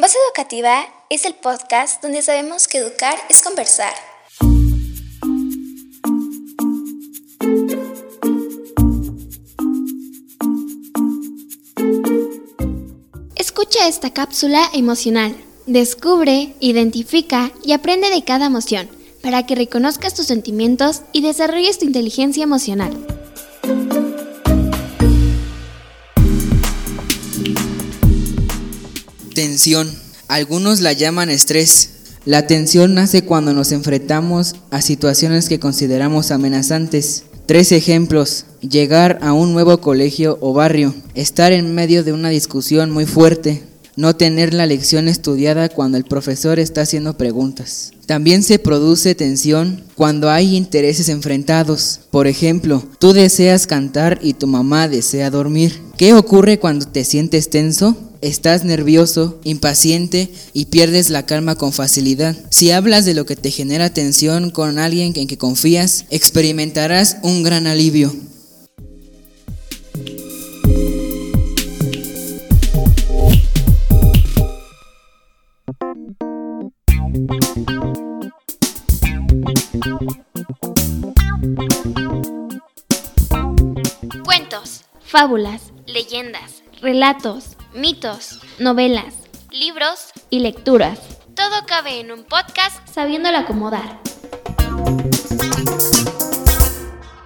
Voz Educativa es el podcast donde sabemos que educar es conversar. Escucha esta cápsula emocional. Descubre, identifica y aprende de cada emoción para que reconozcas tus sentimientos y desarrolles tu inteligencia emocional. Algunos la llaman estrés. La tensión nace cuando nos enfrentamos a situaciones que consideramos amenazantes. Tres ejemplos. Llegar a un nuevo colegio o barrio. Estar en medio de una discusión muy fuerte. No tener la lección estudiada cuando el profesor está haciendo preguntas. También se produce tensión cuando hay intereses enfrentados. Por ejemplo, tú deseas cantar y tu mamá desea dormir. ¿Qué ocurre cuando te sientes tenso? Estás nervioso, impaciente y pierdes la calma con facilidad. Si hablas de lo que te genera tensión con alguien en que confías, experimentarás un gran alivio. Cuentos, fábulas, leyendas, relatos mitos, novelas, libros y lecturas. Todo cabe en un podcast sabiéndolo acomodar.